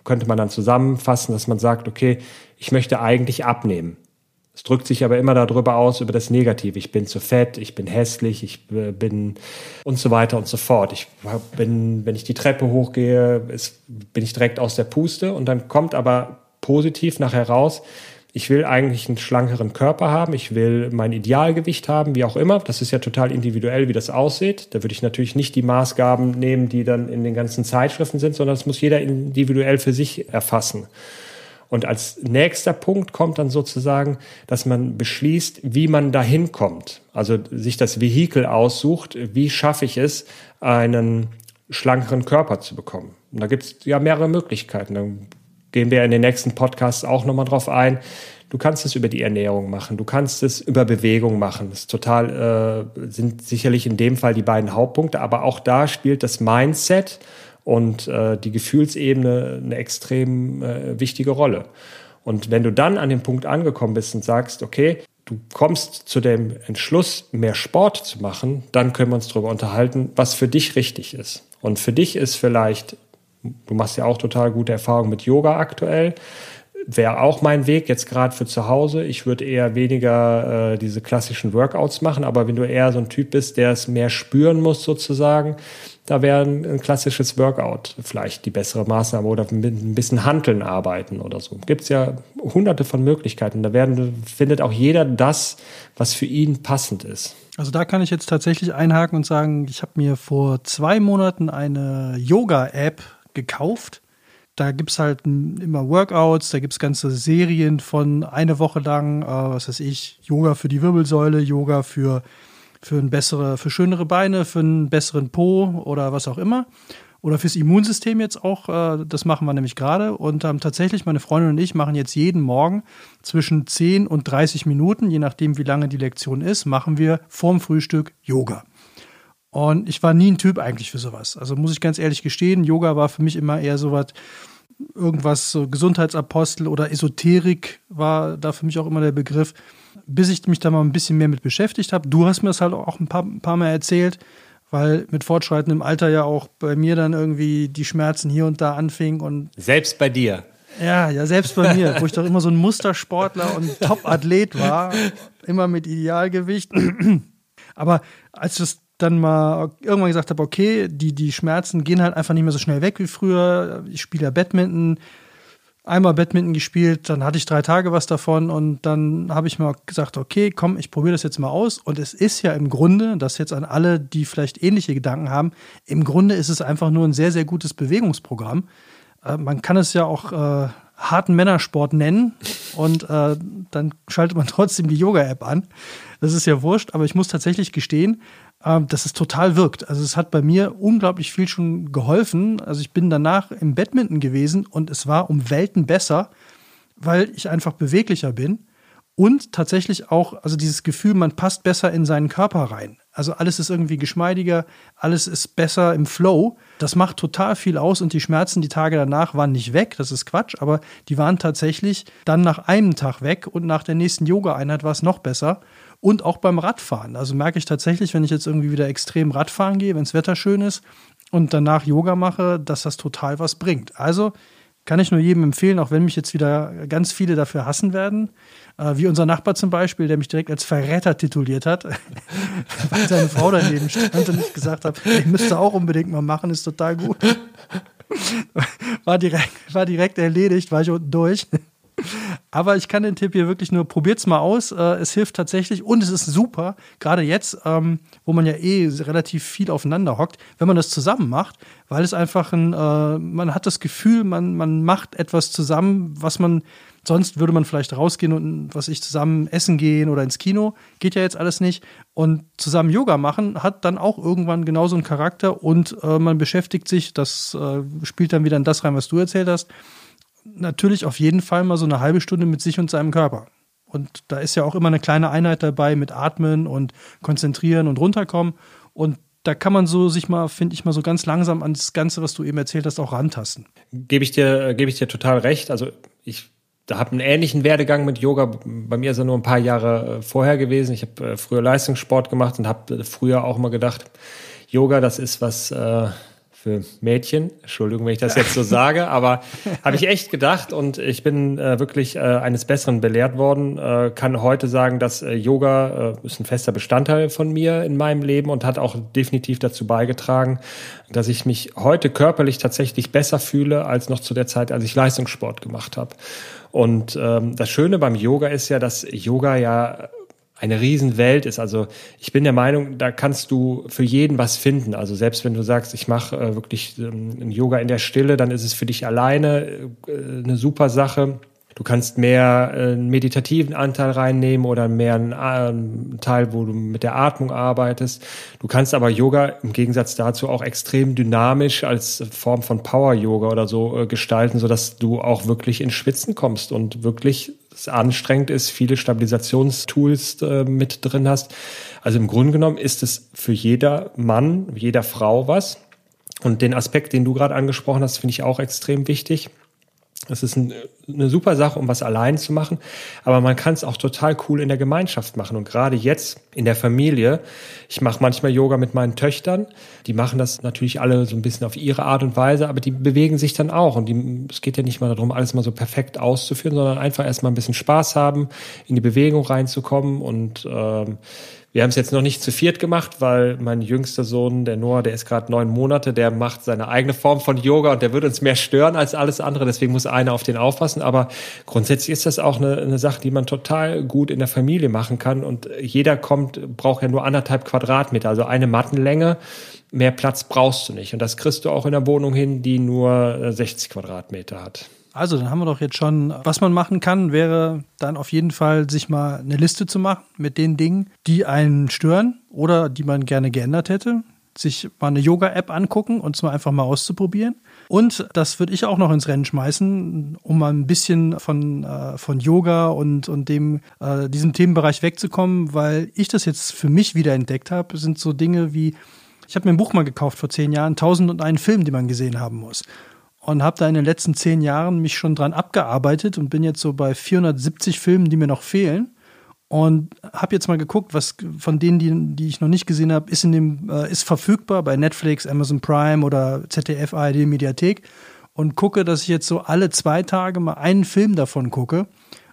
könnte man dann zusammenfassen, dass man sagt, okay, ich möchte eigentlich abnehmen. Es drückt sich aber immer darüber aus, über das Negative. Ich bin zu fett, ich bin hässlich, ich bin und so weiter und so fort. Ich bin, wenn ich die Treppe hochgehe, bin ich direkt aus der Puste und dann kommt aber positiv nachher raus, ich will eigentlich einen schlankeren Körper haben, ich will mein Idealgewicht haben, wie auch immer. Das ist ja total individuell, wie das aussieht. Da würde ich natürlich nicht die Maßgaben nehmen, die dann in den ganzen Zeitschriften sind, sondern das muss jeder individuell für sich erfassen. Und als nächster Punkt kommt dann sozusagen, dass man beschließt, wie man dahin kommt. Also sich das Vehikel aussucht, wie schaffe ich es, einen schlankeren Körper zu bekommen. Und da gibt es ja mehrere Möglichkeiten. Da gehen wir in den nächsten Podcasts auch nochmal drauf ein. Du kannst es über die Ernährung machen, du kannst es über Bewegung machen. Das ist total äh, sind sicherlich in dem Fall die beiden Hauptpunkte, aber auch da spielt das Mindset und äh, die Gefühlsebene eine extrem äh, wichtige Rolle. Und wenn du dann an dem Punkt angekommen bist und sagst, okay, du kommst zu dem Entschluss, mehr Sport zu machen, dann können wir uns darüber unterhalten, was für dich richtig ist. Und für dich ist vielleicht, du machst ja auch total gute Erfahrungen mit Yoga aktuell, wäre auch mein Weg jetzt gerade für zu Hause. Ich würde eher weniger äh, diese klassischen Workouts machen, aber wenn du eher so ein Typ bist, der es mehr spüren muss sozusagen, da wäre ein, klassisches Workout vielleicht die bessere Maßnahme oder mit ein bisschen Handeln arbeiten oder so. Gibt es ja hunderte von Möglichkeiten. Da werden, findet auch jeder das, was für ihn passend ist. Also da kann ich jetzt tatsächlich einhaken und sagen, ich habe mir vor zwei Monaten eine Yoga-App gekauft. Da gibt es halt immer Workouts, da gibt es ganze Serien von eine Woche lang, äh, was weiß ich, Yoga für die Wirbelsäule, Yoga für für ein bessere, für schönere Beine, für einen besseren Po oder was auch immer. Oder fürs Immunsystem jetzt auch, äh, das machen wir nämlich gerade. Und ähm, tatsächlich, meine Freundin und ich machen jetzt jeden Morgen zwischen 10 und 30 Minuten, je nachdem, wie lange die Lektion ist, machen wir vorm Frühstück Yoga. Und ich war nie ein Typ eigentlich für sowas. Also muss ich ganz ehrlich gestehen, Yoga war für mich immer eher sowas, irgendwas so Gesundheitsapostel oder Esoterik war da für mich auch immer der Begriff bis ich mich da mal ein bisschen mehr mit beschäftigt habe. Du hast mir das halt auch ein paar, ein paar Mal erzählt, weil mit fortschreitendem Alter ja auch bei mir dann irgendwie die Schmerzen hier und da anfingen und selbst bei dir. Ja, ja, selbst bei mir, wo ich doch immer so ein Mustersportler und Top-Athlet war, immer mit Idealgewicht. Aber als das dann mal irgendwann gesagt habe, okay, die, die Schmerzen gehen halt einfach nicht mehr so schnell weg wie früher. Ich spiele ja Badminton, einmal Badminton gespielt, dann hatte ich drei Tage was davon und dann habe ich mal gesagt, okay, komm, ich probiere das jetzt mal aus. Und es ist ja im Grunde, das jetzt an alle, die vielleicht ähnliche Gedanken haben, im Grunde ist es einfach nur ein sehr, sehr gutes Bewegungsprogramm. Äh, man kann es ja auch äh, harten Männersport nennen und äh, dann schaltet man trotzdem die Yoga-App an. Das ist ja wurscht, aber ich muss tatsächlich gestehen, dass es total wirkt. Also es hat bei mir unglaublich viel schon geholfen. Also ich bin danach im Badminton gewesen und es war um Welten besser, weil ich einfach beweglicher bin. Und tatsächlich auch, also dieses Gefühl, man passt besser in seinen Körper rein. Also alles ist irgendwie geschmeidiger, alles ist besser im Flow. Das macht total viel aus und die Schmerzen die Tage danach waren nicht weg, das ist Quatsch, aber die waren tatsächlich dann nach einem Tag weg und nach der nächsten Yoga-Einheit war es noch besser und auch beim Radfahren. Also merke ich tatsächlich, wenn ich jetzt irgendwie wieder extrem Radfahren gehe, wenn das Wetter schön ist und danach Yoga mache, dass das total was bringt. Also kann ich nur jedem empfehlen, auch wenn mich jetzt wieder ganz viele dafür hassen werden, äh, wie unser Nachbar zum Beispiel, der mich direkt als Verräter tituliert hat, weil seine Frau daneben stand und ich gesagt habe, ich müsste auch unbedingt mal machen, ist total gut. War direkt, war direkt erledigt, war ich unten durch. Aber ich kann den Tipp hier wirklich nur, probiert's mal aus. Äh, es hilft tatsächlich und es ist super, gerade jetzt, ähm, wo man ja eh relativ viel aufeinander hockt, wenn man das zusammen macht, weil es einfach ein, äh, man hat das Gefühl, man, man macht etwas zusammen, was man, sonst würde man vielleicht rausgehen und, was ich, zusammen essen gehen oder ins Kino. Geht ja jetzt alles nicht. Und zusammen Yoga machen hat dann auch irgendwann genauso einen Charakter und äh, man beschäftigt sich, das äh, spielt dann wieder in das rein, was du erzählt hast natürlich auf jeden Fall mal so eine halbe Stunde mit sich und seinem Körper. Und da ist ja auch immer eine kleine Einheit dabei mit Atmen und Konzentrieren und runterkommen. Und da kann man so sich mal, finde ich mal so ganz langsam an das Ganze, was du eben erzählt hast, auch rantasten. Gebe ich dir, gebe ich dir total recht. Also ich da habe einen ähnlichen Werdegang mit Yoga. Bei mir ist er nur ein paar Jahre äh, vorher gewesen. Ich habe äh, früher Leistungssport gemacht und habe äh, früher auch immer gedacht, Yoga, das ist was äh, für Mädchen. Entschuldigung, wenn ich das jetzt so sage, aber habe ich echt gedacht und ich bin äh, wirklich äh, eines Besseren belehrt worden. Äh, kann heute sagen, dass äh, Yoga äh, ist ein fester Bestandteil von mir in meinem Leben und hat auch definitiv dazu beigetragen, dass ich mich heute körperlich tatsächlich besser fühle als noch zu der Zeit, als ich Leistungssport gemacht habe. Und ähm, das Schöne beim Yoga ist ja, dass Yoga ja eine Riesenwelt ist. Also ich bin der Meinung, da kannst du für jeden was finden. Also selbst wenn du sagst, ich mache äh, wirklich ähm, Yoga in der Stille, dann ist es für dich alleine äh, eine super Sache. Du kannst mehr äh, einen meditativen Anteil reinnehmen oder mehr einen, einen, Teil, wo du mit der Atmung arbeitest. Du kannst aber Yoga im Gegensatz dazu auch extrem dynamisch als Form von Power Yoga oder so äh, gestalten, so dass du auch wirklich ins Schwitzen kommst und wirklich es anstrengend ist, viele Stabilisationstools äh, mit drin hast. Also im Grunde genommen ist es für jeder Mann, jeder Frau was. Und den Aspekt, den du gerade angesprochen hast, finde ich auch extrem wichtig. Es ist ein, eine super Sache, um was allein zu machen, aber man kann es auch total cool in der Gemeinschaft machen. Und gerade jetzt in der Familie, ich mache manchmal Yoga mit meinen Töchtern, die machen das natürlich alle so ein bisschen auf ihre Art und Weise, aber die bewegen sich dann auch. Und die, es geht ja nicht mal darum, alles mal so perfekt auszuführen, sondern einfach erstmal ein bisschen Spaß haben, in die Bewegung reinzukommen und ähm, wir haben es jetzt noch nicht zu viert gemacht, weil mein jüngster Sohn, der Noah, der ist gerade neun Monate, der macht seine eigene Form von Yoga und der würde uns mehr stören als alles andere. Deswegen muss einer auf den aufpassen. Aber grundsätzlich ist das auch eine, eine Sache, die man total gut in der Familie machen kann. Und jeder kommt, braucht ja nur anderthalb Quadratmeter, also eine Mattenlänge. Mehr Platz brauchst du nicht. Und das kriegst du auch in der Wohnung hin, die nur 60 Quadratmeter hat. Also, dann haben wir doch jetzt schon, was man machen kann, wäre dann auf jeden Fall sich mal eine Liste zu machen mit den Dingen, die einen stören oder die man gerne geändert hätte. Sich mal eine Yoga-App angucken und es mal einfach mal auszuprobieren. Und das würde ich auch noch ins Rennen schmeißen, um mal ein bisschen von, äh, von Yoga und, und dem, äh, diesem Themenbereich wegzukommen, weil ich das jetzt für mich wieder entdeckt habe, sind so Dinge wie, ich habe mir ein Buch mal gekauft vor zehn Jahren, 1001 Film, die man gesehen haben muss und habe da in den letzten zehn Jahren mich schon dran abgearbeitet und bin jetzt so bei 470 Filmen, die mir noch fehlen. Und habe jetzt mal geguckt, was von denen, die, die ich noch nicht gesehen habe, ist äh, ist verfügbar bei Netflix, Amazon Prime oder ZDF, ARD Mediathek und gucke, dass ich jetzt so alle zwei Tage mal einen Film davon gucke.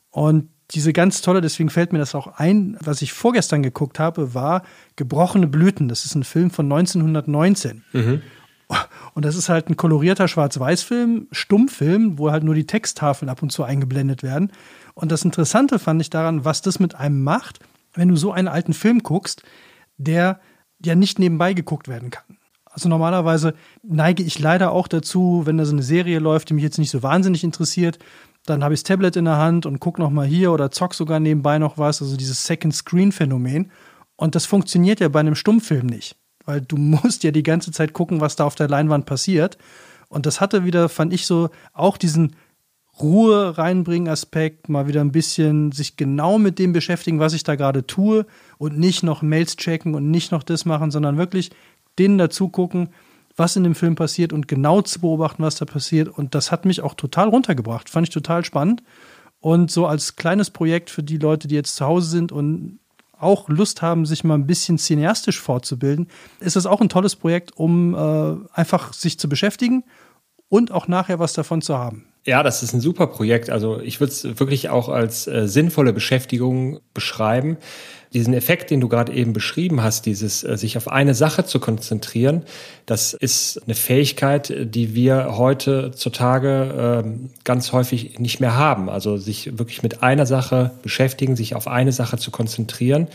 Und diese ganz tolle, deswegen fällt mir das auch ein, was ich vorgestern geguckt habe, war Gebrochene Blüten. Das ist ein Film von 1919. Mhm. Und das ist halt ein kolorierter Schwarz-Weiß-Film, Stummfilm, wo halt nur die Texttafeln ab und zu eingeblendet werden. Und das Interessante fand ich daran, was das mit einem macht, wenn du so einen alten Film guckst, der ja nicht nebenbei geguckt werden kann. Also normalerweise neige ich leider auch dazu, wenn da so eine Serie läuft, die mich jetzt nicht so wahnsinnig interessiert, dann habe ich das Tablet in der Hand und gucke noch mal hier oder zock sogar nebenbei noch was, also dieses Second Screen Phänomen. Und das funktioniert ja bei einem Stummfilm nicht weil du musst ja die ganze Zeit gucken, was da auf der Leinwand passiert. Und das hatte wieder, fand ich so, auch diesen Ruhe reinbringen Aspekt, mal wieder ein bisschen sich genau mit dem beschäftigen, was ich da gerade tue und nicht noch Mails checken und nicht noch das machen, sondern wirklich denen dazu gucken, was in dem Film passiert und genau zu beobachten, was da passiert. Und das hat mich auch total runtergebracht. Fand ich total spannend. Und so als kleines Projekt für die Leute, die jetzt zu Hause sind und auch Lust haben, sich mal ein bisschen cineastisch fortzubilden, ist das auch ein tolles Projekt, um äh, einfach sich zu beschäftigen und auch nachher was davon zu haben. Ja, das ist ein super Projekt. Also ich würde es wirklich auch als äh, sinnvolle Beschäftigung beschreiben diesen Effekt, den du gerade eben beschrieben hast, dieses äh, sich auf eine Sache zu konzentrieren, das ist eine Fähigkeit, die wir heutzutage äh, ganz häufig nicht mehr haben. Also sich wirklich mit einer Sache beschäftigen, sich auf eine Sache zu konzentrieren.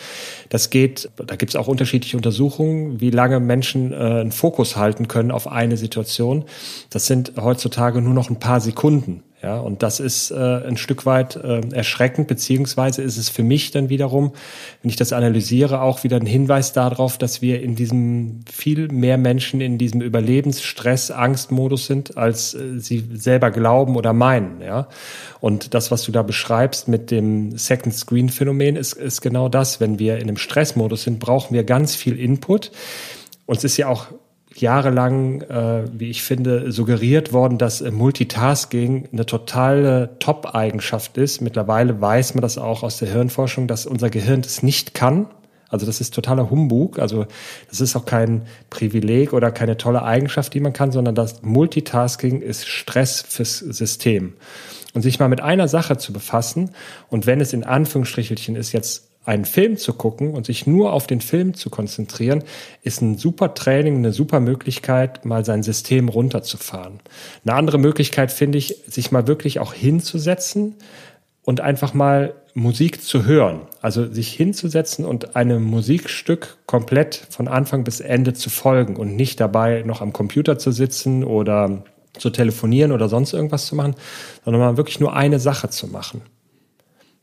Das geht, da gibt es auch unterschiedliche Untersuchungen, wie lange Menschen äh, einen Fokus halten können auf eine Situation. Das sind heutzutage nur noch ein paar Sekunden. Ja, und das ist äh, ein Stück weit äh, erschreckend, beziehungsweise ist es für mich dann wiederum, wenn ich das analysiere, auch wieder ein Hinweis darauf, dass wir in diesem viel mehr Menschen in diesem Überlebensstress, Angstmodus sind, als äh, sie selber glauben oder meinen. Ja, und das, was du da beschreibst mit dem Second Screen Phänomen, ist, ist genau das. Wenn wir in einem Stressmodus sind, brauchen wir ganz viel Input. Uns ist ja auch jahrelang, äh, wie ich finde, suggeriert worden, dass äh, Multitasking eine totale Top-Eigenschaft ist. Mittlerweile weiß man das auch aus der Hirnforschung, dass unser Gehirn das nicht kann. Also das ist totaler Humbug. Also das ist auch kein Privileg oder keine tolle Eigenschaft, die man kann, sondern das Multitasking ist Stress fürs System. Und sich mal mit einer Sache zu befassen und wenn es in Anführungsstrichelchen ist, jetzt einen Film zu gucken und sich nur auf den Film zu konzentrieren, ist ein super Training, eine super Möglichkeit, mal sein System runterzufahren. Eine andere Möglichkeit finde ich, sich mal wirklich auch hinzusetzen und einfach mal Musik zu hören. Also sich hinzusetzen und einem Musikstück komplett von Anfang bis Ende zu folgen und nicht dabei noch am Computer zu sitzen oder zu telefonieren oder sonst irgendwas zu machen, sondern mal wirklich nur eine Sache zu machen.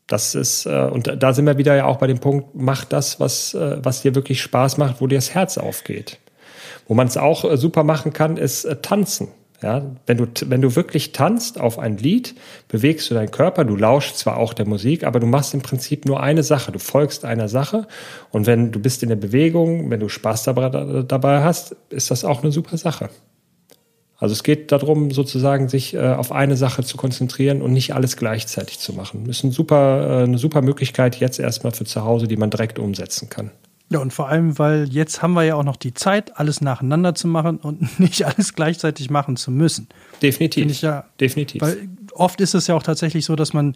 Das ist, äh, und da sind wir wieder ja auch bei dem Punkt, mach das, was, äh, was dir wirklich Spaß macht, wo dir das Herz aufgeht. Wo man es auch äh, super machen kann, ist äh, tanzen. Ja, wenn du, wenn du wirklich tanzt auf ein Lied, bewegst du deinen Körper, du lauschst zwar auch der Musik, aber du machst im Prinzip nur eine Sache. Du folgst einer Sache. Und wenn du bist in der Bewegung, wenn du Spaß dabei, dabei hast, ist das auch eine super Sache. Also es geht darum, sozusagen sich äh, auf eine Sache zu konzentrieren und nicht alles gleichzeitig zu machen. Das ist ein super, äh, eine super Möglichkeit jetzt erstmal für zu Hause, die man direkt umsetzen kann. Ja, und vor allem, weil jetzt haben wir ja auch noch die Zeit, alles nacheinander zu machen und nicht alles gleichzeitig machen zu müssen. Definitiv. ich ja, Definitiv. Weil oft ist es ja auch tatsächlich so, dass man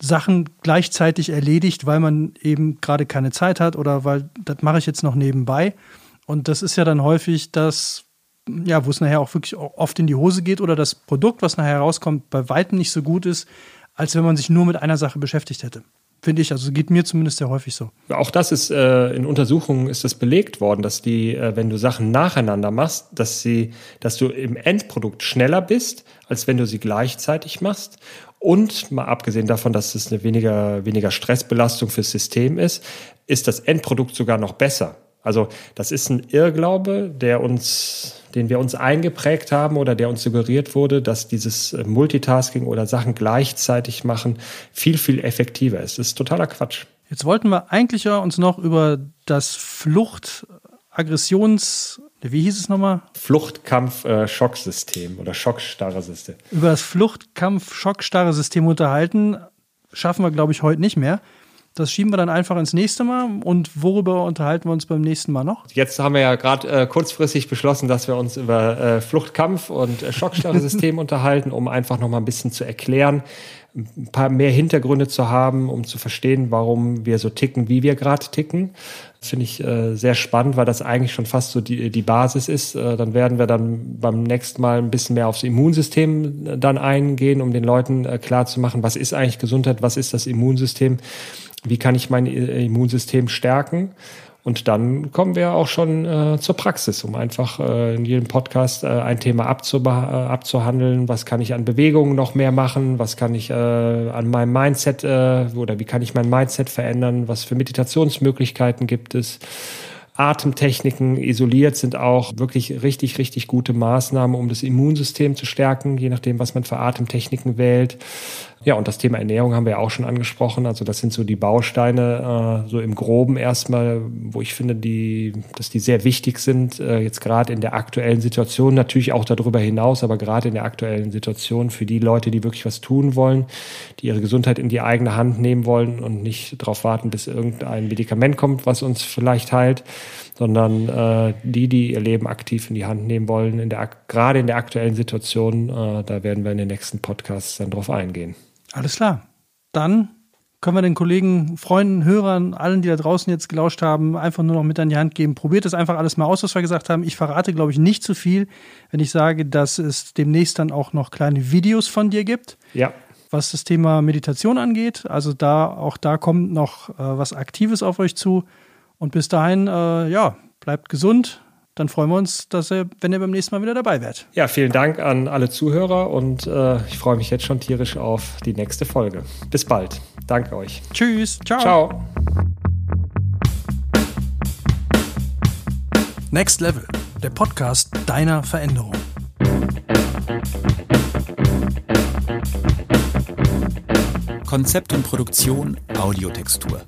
Sachen gleichzeitig erledigt, weil man eben gerade keine Zeit hat oder weil das mache ich jetzt noch nebenbei. Und das ist ja dann häufig das, ja, wo es nachher auch wirklich oft in die Hose geht oder das Produkt, was nachher rauskommt, bei weitem nicht so gut ist, als wenn man sich nur mit einer Sache beschäftigt hätte. Finde ich, also geht mir zumindest sehr häufig so. Auch das ist äh, in Untersuchungen ist das belegt worden, dass die, äh, wenn du Sachen nacheinander machst, dass sie, dass du im Endprodukt schneller bist, als wenn du sie gleichzeitig machst. Und mal abgesehen davon, dass es eine weniger, weniger Stressbelastung fürs System ist, ist das Endprodukt sogar noch besser. Also das ist ein Irrglaube, der uns, den wir uns eingeprägt haben oder der uns suggeriert wurde, dass dieses Multitasking oder Sachen gleichzeitig machen viel, viel effektiver ist. Das ist totaler Quatsch. Jetzt wollten wir eigentlich ja uns noch über das Flucht, Aggressions, wie hieß es nochmal? Fluchtkampf-Schocksystem oder Schockstarre-System. Über das Fluchtkampf-Schockstarre-System unterhalten, schaffen wir, glaube ich, heute nicht mehr. Das schieben wir dann einfach ins nächste Mal. Und worüber unterhalten wir uns beim nächsten Mal noch? Jetzt haben wir ja gerade äh, kurzfristig beschlossen, dass wir uns über äh, Fluchtkampf und äh, Schockstarre-System unterhalten, um einfach noch mal ein bisschen zu erklären, ein paar mehr Hintergründe zu haben, um zu verstehen, warum wir so ticken, wie wir gerade ticken. Das finde ich äh, sehr spannend, weil das eigentlich schon fast so die, die Basis ist. Äh, dann werden wir dann beim nächsten Mal ein bisschen mehr aufs Immunsystem äh, dann eingehen, um den Leuten äh, klar zu machen, was ist eigentlich Gesundheit, was ist das Immunsystem wie kann ich mein Immunsystem stärken? Und dann kommen wir auch schon äh, zur Praxis, um einfach äh, in jedem Podcast äh, ein Thema äh, abzuhandeln. Was kann ich an Bewegungen noch mehr machen? Was kann ich äh, an meinem Mindset äh, oder wie kann ich mein Mindset verändern? Was für Meditationsmöglichkeiten gibt es? Atemtechniken isoliert sind auch wirklich richtig, richtig gute Maßnahmen, um das Immunsystem zu stärken, je nachdem, was man für Atemtechniken wählt. Ja, und das Thema Ernährung haben wir ja auch schon angesprochen. Also das sind so die Bausteine, äh, so im Groben erstmal, wo ich finde, die, dass die sehr wichtig sind, äh, jetzt gerade in der aktuellen Situation, natürlich auch darüber hinaus, aber gerade in der aktuellen Situation für die Leute, die wirklich was tun wollen, die ihre Gesundheit in die eigene Hand nehmen wollen und nicht darauf warten, bis irgendein Medikament kommt, was uns vielleicht heilt, sondern äh, die, die ihr Leben aktiv in die Hand nehmen wollen, in der, gerade in der aktuellen Situation, äh, da werden wir in den nächsten Podcasts dann drauf eingehen. Alles klar. Dann können wir den Kollegen, Freunden, Hörern, allen, die da draußen jetzt gelauscht haben, einfach nur noch mit an die Hand geben. Probiert es einfach alles mal aus, was wir gesagt haben. Ich verrate, glaube ich, nicht zu viel, wenn ich sage, dass es demnächst dann auch noch kleine Videos von dir gibt. Ja. Was das Thema Meditation angeht. Also da, auch da kommt noch äh, was Aktives auf euch zu. Und bis dahin, äh, ja, bleibt gesund, dann freuen wir uns, dass ihr, wenn ihr beim nächsten Mal wieder dabei wärt. Ja, vielen Dank an alle Zuhörer und äh, ich freue mich jetzt schon tierisch auf die nächste Folge. Bis bald. Danke euch. Tschüss. Ciao. Ciao. Next Level, der Podcast deiner Veränderung. Konzept und Produktion Audiotextur.